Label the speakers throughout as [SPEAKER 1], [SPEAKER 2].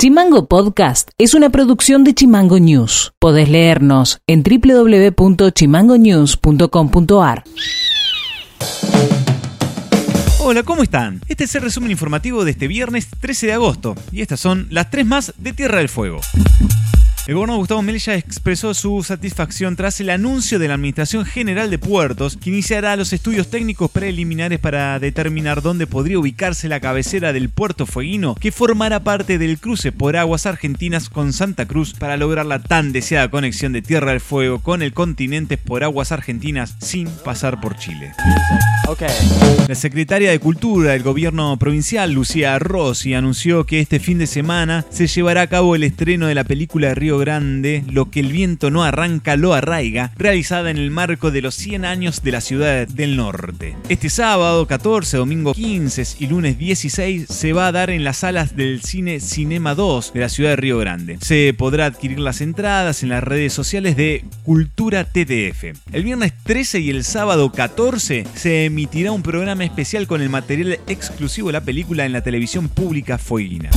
[SPEAKER 1] Chimango Podcast es una producción de Chimango News. Podés leernos en www.chimangonews.com.ar.
[SPEAKER 2] Hola, ¿cómo están? Este es el resumen informativo de este viernes 13 de agosto y estas son las tres más de Tierra del Fuego. El gobernador Gustavo Melilla expresó su satisfacción tras el anuncio de la Administración General de Puertos que iniciará los estudios técnicos preliminares para determinar dónde podría ubicarse la cabecera del puerto fueguino que formará parte del cruce por aguas argentinas con Santa Cruz para lograr la tan deseada conexión de Tierra del Fuego con el continente por aguas argentinas sin pasar por Chile. La secretaria de Cultura del gobierno provincial, Lucía Rossi, anunció que este fin de semana se llevará a cabo el estreno de la película Río Grande, Lo que el viento no arranca, lo arraiga, realizada en el marco de los 100 años de la ciudad del norte. Este sábado 14, domingo 15 y lunes 16 se va a dar en las salas del cine Cinema 2 de la ciudad de Río Grande. Se podrá adquirir las entradas en las redes sociales de Cultura TDF. El viernes 13 y el sábado 14 se emitirá un programa especial con el material exclusivo de la película en la televisión pública fueguina.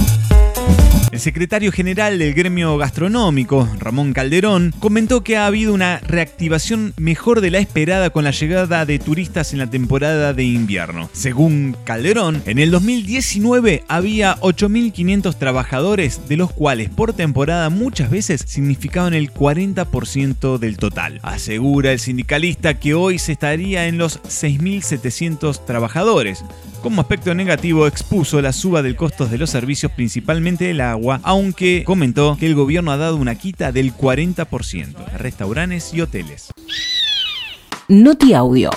[SPEAKER 2] El secretario general del gremio gastronómico, Ramón Calderón, comentó que ha habido una reactivación mejor de la esperada con la llegada de turistas en la temporada de invierno. Según Calderón, en el 2019 había 8.500 trabajadores, de los cuales por temporada muchas veces significaban el 40% del total. Asegura el sindicalista que hoy se estaría en los 6.700 trabajadores. Como aspecto negativo expuso la suba del costo de los servicios, principalmente el agua, aunque comentó que el gobierno ha dado una quita del 40% a restaurantes y hoteles.
[SPEAKER 1] Noti Audio.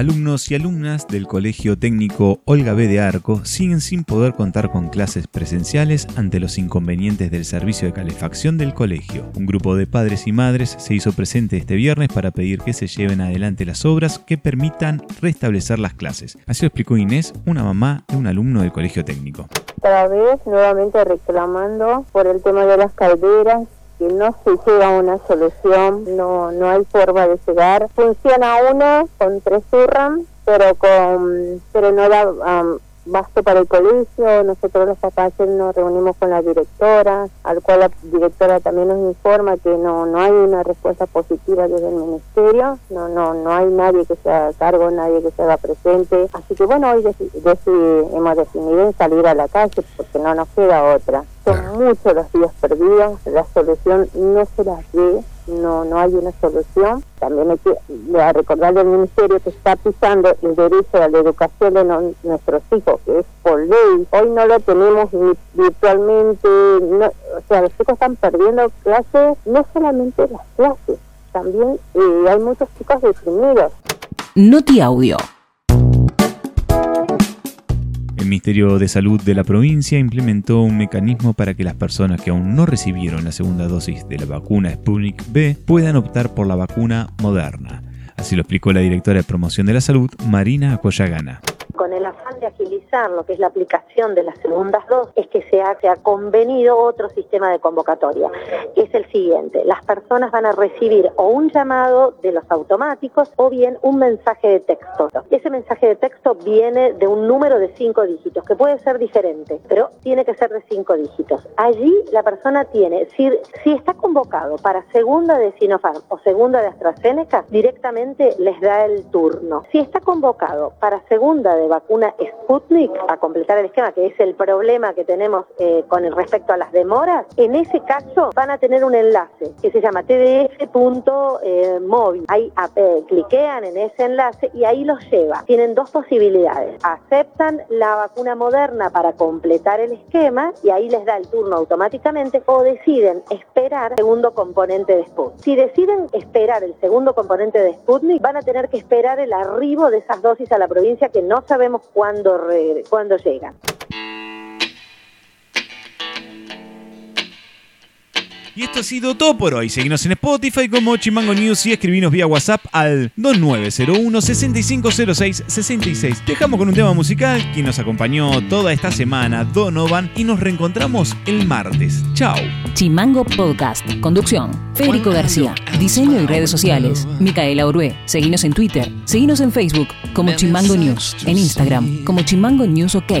[SPEAKER 2] Alumnos y alumnas del Colegio Técnico Olga B. de Arco siguen sin poder contar con clases presenciales ante los inconvenientes del servicio de calefacción del colegio. Un grupo de padres y madres se hizo presente este viernes para pedir que se lleven adelante las obras que permitan restablecer las clases. Así lo explicó Inés, una mamá de un alumno del Colegio Técnico.
[SPEAKER 3] Otra vez nuevamente reclamando por el tema de las calderas que no se llega a una solución, no, no hay forma de llegar. Funciona una con tres surram, pero con pero no da um, basto para el colegio. Nosotros los papás nos reunimos con la directora, al cual la directora también nos informa que no no hay una respuesta positiva desde el ministerio, no no no hay nadie que se haga cargo, nadie que se haga presente. Así que bueno, hoy hemos decidido salir a la calle porque no nos queda otra. Son muchos los días perdidos, la solución no se las ve, no no hay una solución. También hay que recordarle al Ministerio que está pisando el derecho a la educación de nuestros hijos, que es por ley. Hoy no lo tenemos ni virtualmente, o sea, los chicos están perdiendo clases, no solamente las clases, también eh, hay muchos chicos deprimidos.
[SPEAKER 1] Noti Audio.
[SPEAKER 2] Ministerio de Salud de la provincia implementó un mecanismo para que las personas que aún no recibieron la segunda dosis de la vacuna Sputnik B puedan optar por la vacuna Moderna. Así lo explicó la directora de promoción de la salud, Marina Acoyagana
[SPEAKER 3] el de agilizar lo que es la aplicación de las segundas dos, es que se ha, convenido otro sistema de convocatoria, es el siguiente. Las personas van a recibir o un llamado de los automáticos o bien un mensaje de texto. Ese mensaje de texto viene de un número de cinco dígitos, que puede ser diferente, pero tiene que ser de cinco dígitos. Allí la persona tiene, si, si está convocado para segunda de Sinopharm o segunda de AstraZeneca, directamente les da el turno. Si está convocado para segunda de vacuna Sputnik, a completar el esquema, que es el problema que tenemos eh, con respecto a las demoras, en ese caso van a tener un enlace que se llama tdf.móvil. Ahí eh, cliquean en ese enlace y ahí los lleva. Tienen dos posibilidades. Aceptan la vacuna moderna para completar el esquema y ahí les da el turno automáticamente o deciden esperar el segundo componente de Sputnik. Si deciden esperar el segundo componente de Sputnik, van a tener que esperar el arribo de esas dosis a la provincia que no sabemos cuándo, re, cuándo llegan.
[SPEAKER 2] Y esto ha sido todo por hoy. Seguimos en Spotify como Chimango News y escribinos vía WhatsApp al 2901-6506-66. Dejamos con un tema musical que nos acompañó toda esta semana, Donovan, y nos reencontramos el martes. Chao.
[SPEAKER 1] Chimango Podcast. Conducción. Federico García. Diseño y redes sociales. Micaela Orué. Seguinos en Twitter. Seguinos en Facebook como Chimango News. En Instagram como Chimango News OK.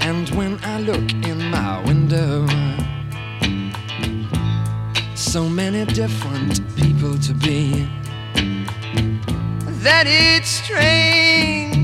[SPEAKER 4] And when I look in my window, so many different people to be. That it's strange,